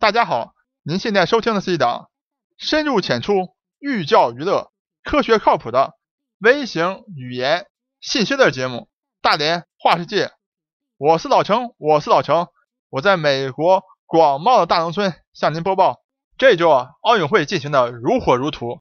大家好，您现在收听的是一档深入浅出、寓教于乐、科学靠谱的微型语言信息类节目《大连话世界》。我是老程，我是老程，我在美国广袤的大农村向您播报：这周啊，奥运会进行的如火如荼，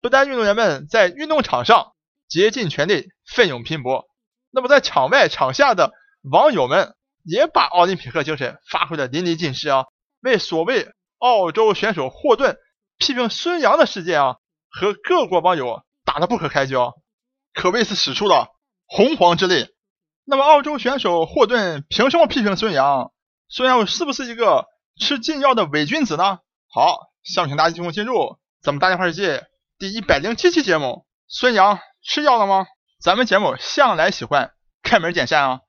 不但运动员们在运动场上竭尽全力、奋勇拼搏，那么在场外场下的网友们也把奥林匹克精神发挥的淋漓尽致啊！为所谓澳洲选手霍顿批评孙杨的事件啊，和各国网友打得不可开交，可谓是使出了洪荒之力。那么，澳洲选手霍顿凭什么批评孙杨？孙杨是不是一个吃禁药的伪君子呢？好，下面请大家进入咱们大连话世界第一百零七期节目：孙杨吃药了吗？咱们节目向来喜欢开门见山啊，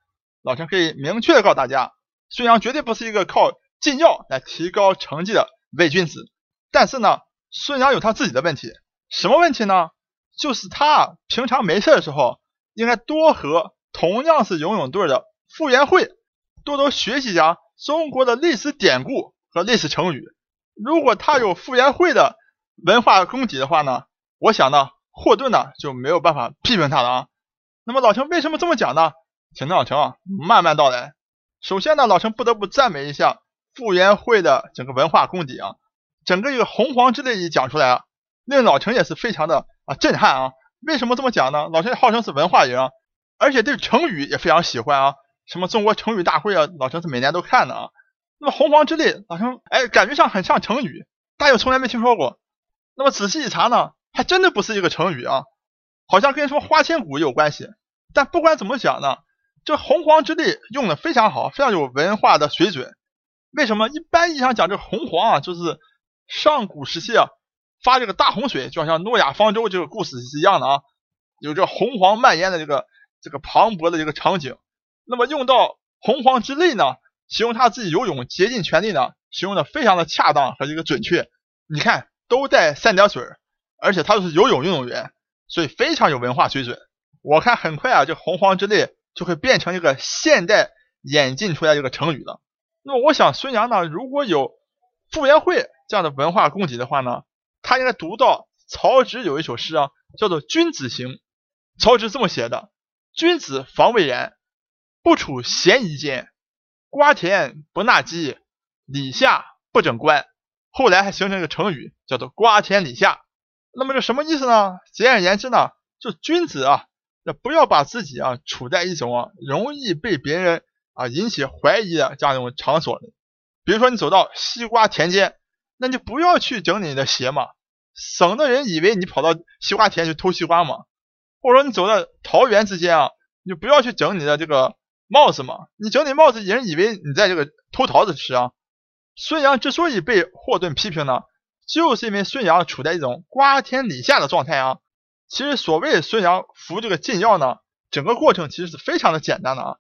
老陈可以明确的告诉大家，孙杨绝对不是一个靠禁药来提高成绩的伪君子。但是呢，孙杨有他自己的问题，什么问题呢？就是他平常没事的时候，应该多和。同样是游泳队的傅园慧，多多学习一下中国的历史典故和历史成语。如果他有傅园慧的文化功底的话呢，我想呢，霍顿呢就没有办法批评他了啊。那么老陈为什么这么讲呢？请听老陈啊慢慢道来。首先呢，老陈不得不赞美一下傅园慧的整个文化功底啊，整个一个洪荒之力一讲出来啊，令老陈也是非常的啊震撼啊。为什么这么讲呢？老陈号称是文化人。啊，而且对成语也非常喜欢啊，什么中国成语大会啊，老陈是每年都看的啊。那么洪荒之力，老陈哎，感觉上很像成语，但又从来没听说过。那么仔细一查呢，还真的不是一个成语啊，好像跟什么花千骨有关系。但不管怎么讲呢，这洪荒之力用的非常好，非常有文化的水准。为什么一般意义上讲这个洪荒啊，就是上古时期啊发这个大洪水，就好像诺亚方舟这个故事是一样的啊，有这洪荒蔓延的这个。这个磅礴的一个场景，那么用到洪荒之力呢，形容他自己游泳竭尽全力呢，形容的非常的恰当和一个准确。你看都带三点水，而且他又是游泳运动员，所以非常有文化水准。我看很快啊，这洪荒之力就会变成一个现代演进出来一个成语了。那么我想孙杨呢，如果有傅园慧这样的文化功底的话呢，他应该读到曹植有一首诗啊，叫做《君子行》，曹植这么写的。君子防未然，不处嫌疑间。瓜田不纳鸡，李下不整官。后来还形成一个成语，叫做“瓜田李下”。那么这什么意思呢？简而言之呢，就君子啊，那不要把自己啊处在一种啊容易被别人啊引起怀疑的这样一种场所。比如说你走到西瓜田间，那你不要去整你的鞋嘛，省得人以为你跑到西瓜田去偷西瓜嘛。或者说你走到桃园之间啊，你就不要去整你的这个帽子嘛。你整你帽子，人以为你在这个偷桃子吃啊。孙杨之所以被霍顿批评呢，就是因为孙杨处在一种瓜田李下的状态啊。其实所谓孙杨服这个禁药呢，整个过程其实是非常的简单的啊。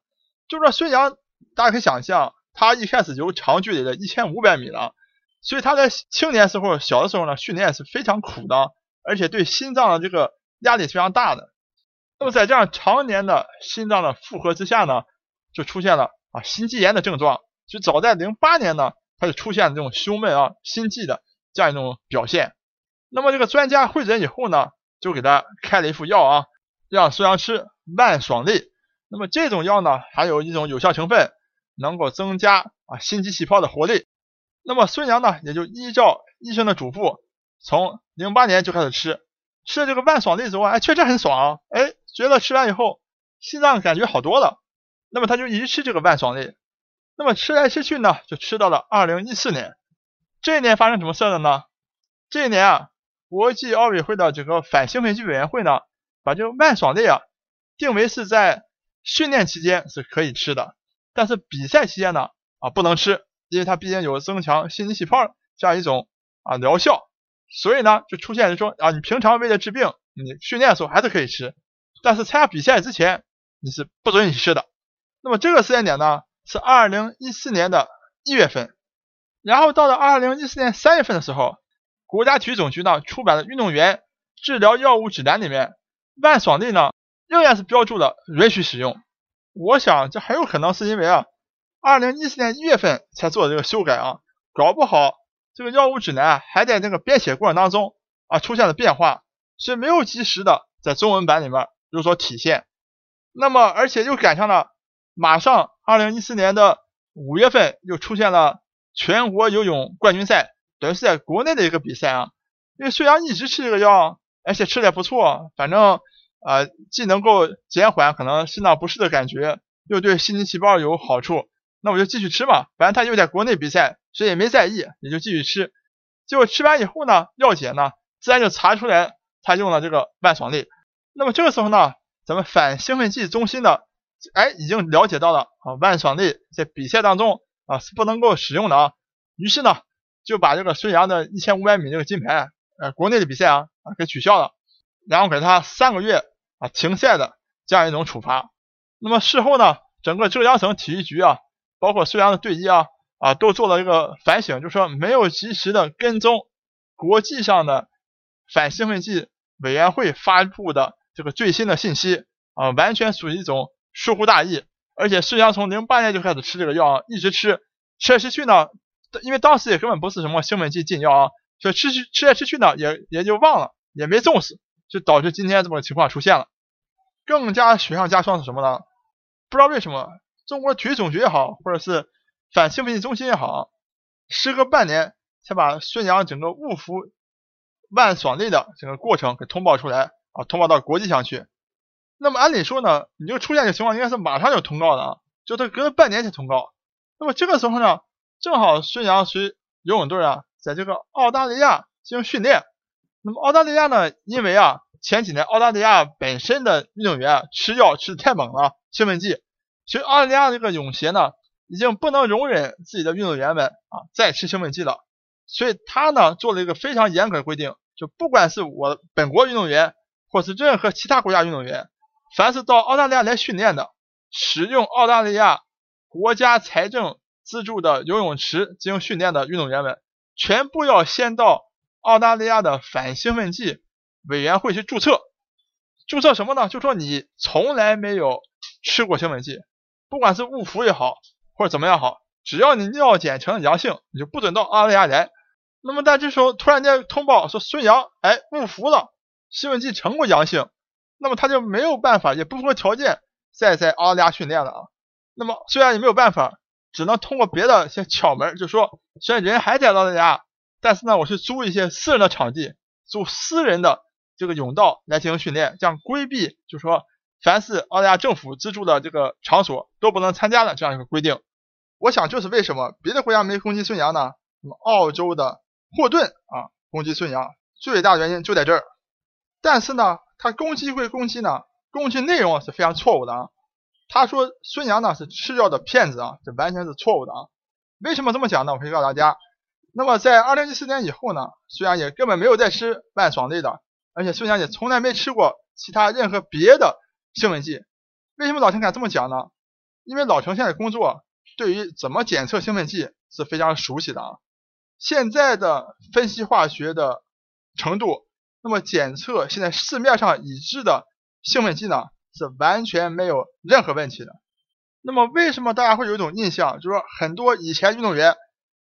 就是说孙杨，大家可以想象，他一开始游长距离的一千五百米了，所以他在青年时候、小的时候呢，训练是非常苦的，而且对心脏的这个压力非常大的。那么在这样常年的心脏的负荷之下呢，就出现了啊心肌炎的症状。就早在零八年呢，他就出现了这种胸闷啊、心悸的这样一种表现。那么这个专家会诊以后呢，就给他开了一副药啊，让孙杨吃万爽类。那么这种药呢，还有一种有效成分，能够增加啊心肌细胞的活力。那么孙杨呢，也就依照医生的嘱咐，从零八年就开始吃。吃了这个万爽类之后，哎，确实很爽，哎，觉得吃完以后心脏感觉好多了。那么他就一直吃这个万爽类。那么吃来吃去呢，就吃到了二零一四年。这一年发生什么事了呢？这一年啊，国际奥委会的这个反兴奋剂委员会呢，把这个万爽类啊定为是在训练期间是可以吃的，但是比赛期间呢啊不能吃，因为它毕竟有增强心肌细胞这样一种啊疗效。所以呢，就出现说啊，你平常为了治病，你训练的时候还是可以吃，但是参加比赛之前你是不准你吃的。那么这个时间点呢，是二零一四年的一月份，然后到了二零一四年三月份的时候，国家体育总局呢出版的运动员治疗药物指南里面，万爽类呢仍然是标注了允许使用。我想这很有可能是因为啊，二零一四年一月份才做的这个修改啊，搞不好这个药物指南还在那个编写过程当中啊出现了变化，所以没有及时的在中文版里面有所体现。那么而且又赶上了马上二零一四年的五月份又出现了全国游泳冠军赛，等于是在国内的一个比赛啊。因为虽然一直吃这个药，而且吃的也不错，反正呃既能够减缓可能心脏不适的感觉，又对心肌细胞有好处，那我就继续吃嘛。反正他又在国内比赛，所以也没在意，也就继续吃。结果吃完以后呢，药检呢自然就查出来他用了这个万爽类。那么这个时候呢，咱们反兴奋剂中心的哎已经了解到了啊万爽类在比赛当中啊是不能够使用的啊，于是呢就把这个孙杨的一千五百米这个金牌。呃，国内的比赛啊啊给取消了，然后给他三个月啊停赛的这样一种处罚。那么事后呢，整个浙江省体育局啊，包括孙杨的队医啊啊都做了一个反省，就说没有及时的跟踪国际上的反兴奋剂委员会发布的这个最新的信息啊，完全属于一种疏忽大意。而且孙杨从零八年就开始吃这个药，一直吃，吃来吃去呢，因为当时也根本不是什么兴奋剂禁药啊。所以吃去吃来吃去呢，也也就忘了，也没重视，就导致今天这么个情况出现了。更加雪上加霜是什么呢？不知道为什么，中国体育总局也好，或者是反兴奋剂中心也好，时隔半年才把孙杨整个误服万爽类的整个过程给通报出来啊，通报到国际上去。那么按理说呢，你就出现的情况应该是马上就通告的啊，就他隔了半年才通告。那么这个时候呢，正好孙杨随游泳队啊。在这个澳大利亚进行训练，那么澳大利亚呢？因为啊前几年澳大利亚本身的运动员吃药吃的太猛了，兴奋剂，所以澳大利亚这个泳协呢已经不能容忍自己的运动员们啊再吃兴奋剂了，所以他呢做了一个非常严格的规定，就不管是我本国运动员，或是任何其他国家运动员，凡是到澳大利亚来训练的，使用澳大利亚国家财政资助的游泳池进行训练的运动员们。全部要先到澳大利亚的反兴奋剂委员会去注册，注册什么呢？就说你从来没有吃过兴奋剂，不管是误服也好，或者怎么样好，只要你尿检呈阳性，你就不准到澳大利亚来。那么在这时候突然间通报说孙杨哎误服了，兴奋剂呈过阳性，那么他就没有办法，也不符合条件再在澳大利亚训练了啊。那么虽然也没有办法。只能通过别的一些窍门，就说虽然人还在澳大利亚，但是呢，我去租一些私人的场地，租私人的这个甬道来进行训练，这样规避，就是说凡是澳大利亚政府资助的这个场所都不能参加的这样一个规定。我想就是为什么别的国家没攻击孙杨呢？那么澳洲的霍顿啊攻击孙杨，最大的原因就在这儿。但是呢，他攻击归攻击呢，攻击内容是非常错误的啊。他说孙杨呢是吃药的骗子啊，这完全是错误的啊！为什么这么讲呢？我可以告诉大家，那么在二零一四年以后呢，孙杨也根本没有再吃万爽类的，而且孙杨也从来没吃过其他任何别的兴奋剂。为什么老陈敢这么讲呢？因为老陈现在工作对于怎么检测兴奋剂是非常熟悉的啊。现在的分析化学的程度，那么检测现在市面上已知的兴奋剂呢？是完全没有任何问题的。那么为什么大家会有一种印象，就是说很多以前运动员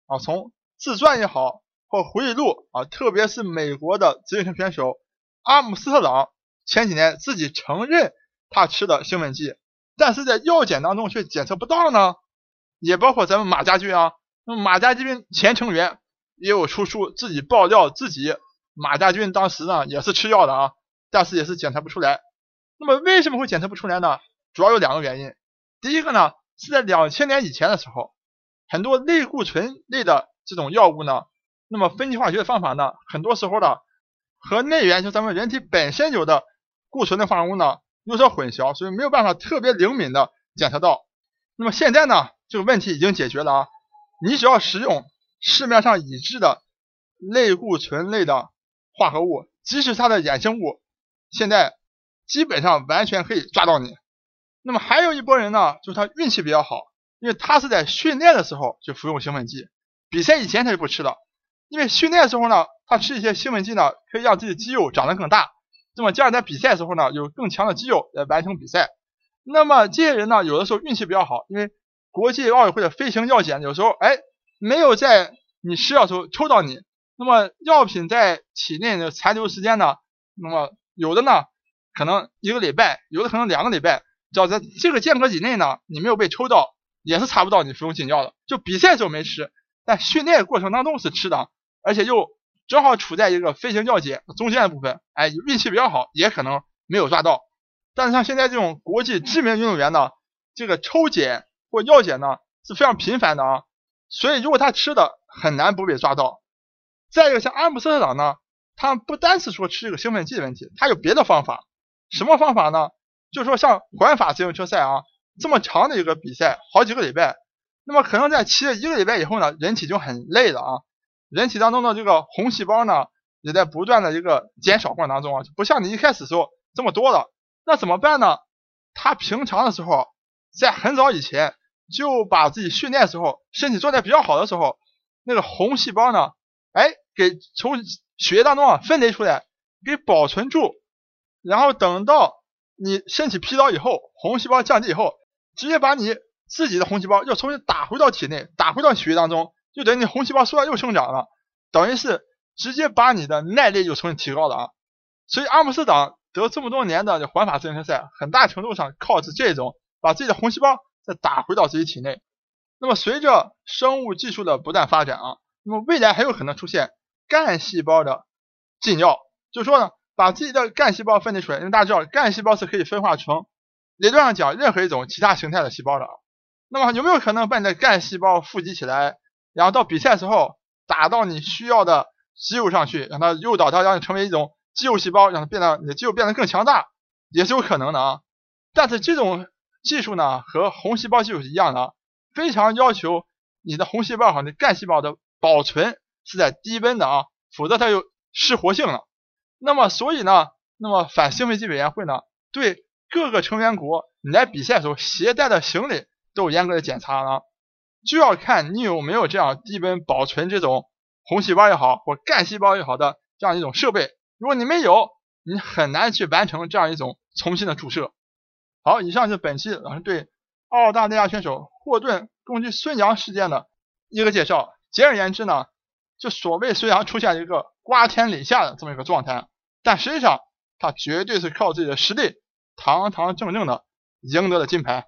啊，从自传也好或回忆录啊，特别是美国的自行车选手阿姆斯特朗前几年自己承认他吃的兴奋剂，但是在药检当中却检测不到呢？也包括咱们马家军啊，那么马家军前成员也有出书自己爆料自己马家军当时呢也是吃药的啊，但是也是检测不出来。那么为什么会检测不出来呢？主要有两个原因。第一个呢，是在两千年以前的时候，很多类固醇类的这种药物呢，那么分析化学的方法呢，很多时候呢和内源就咱们人体本身有的固醇的化合物呢有所混淆，所以没有办法特别灵敏的检测到。那么现在呢，这个问题已经解决了啊，你只要使用市面上已知的类固醇类的化合物，即使它的衍生物，现在。基本上完全可以抓到你。那么还有一波人呢，就是他运气比较好，因为他是在训练的时候就服用兴奋剂，比赛以前他就不吃了。因为训练的时候呢，他吃一些兴奋剂呢，可以让自己肌肉长得更大，那么这样在比赛的时候呢，有更强的肌肉来完成比赛。那么这些人呢，有的时候运气比较好，因为国际奥委会的飞行药检有时候哎没有在你吃药时候抽到你。那么药品在体内的残留时间呢？那么有的呢可能一个礼拜，有的可能两个礼拜，只要在这个间隔以内呢，你没有被抽到，也是查不到你服用禁药的。就比赛时候没吃，在训练过程当中是吃的，而且又正好处在一个飞行交接中间的部分，哎，运气比较好，也可能没有抓到。但是像现在这种国际知名运动员呢，这个抽检或药检呢是非常频繁的啊，所以如果他吃的很难不被抓到。再一个像阿姆斯特朗呢，他不单是说吃这个兴奋剂的问题，他有别的方法。什么方法呢？就是说像环法自行车赛啊，这么长的一个比赛，好几个礼拜，那么可能在骑了一个礼拜以后呢，人体就很累了啊，人体当中的这个红细胞呢，也在不断的一个减少过程当中啊，不像你一开始时候这么多了。那怎么办呢？他平常的时候，在很早以前就把自己训练时候身体状态比较好的时候，那个红细胞呢？哎，给从血液当中啊分离出来，给保存住，然后等到你身体疲劳以后，红细胞降低以后，直接把你自己的红细胞又重新打回到体内，打回到血液当中，就等于你红细胞数量又生长了，等于是直接把你的耐力又重新提高了啊。所以阿姆斯特朗得这么多年的环法自行车赛，很大程度上靠是这种把自己的红细胞再打回到自己体内。那么随着生物技术的不断发展啊。那么未来很有可能出现干细胞的禁药，就是说呢，把自己的干细胞分离出来，因为大家知道干细胞是可以分化成理论上讲任何一种其他形态的细胞的啊。那么有没有可能把你的干细胞富集起来，然后到比赛时候打到你需要的肌肉上去，让它诱导它让你成为一种肌肉细胞，让它变得你的肌肉变得更强大，也是有可能的啊。但是这种技术呢，和红细胞技术是一样的，非常要求你的红细胞和你干细胞的。保存是在低温的啊，否则它就失活性了。那么，所以呢，那么反兴奋剂委员会呢，对各个成员国你来比赛时候携带的行李都有严格的检查啊，就要看你有没有这样低温保存这种红细胞也好或干细胞也好的这样一种设备。如果你没有，你很难去完成这样一种重新的注射。好，以上是本期老师对澳大利亚选手霍顿攻击孙杨事件的一个介绍。简而言之呢，就所谓孙杨出现一个瓜天李下的这么一个状态，但实际上他绝对是靠自己的实力，堂堂正正的赢得了金牌。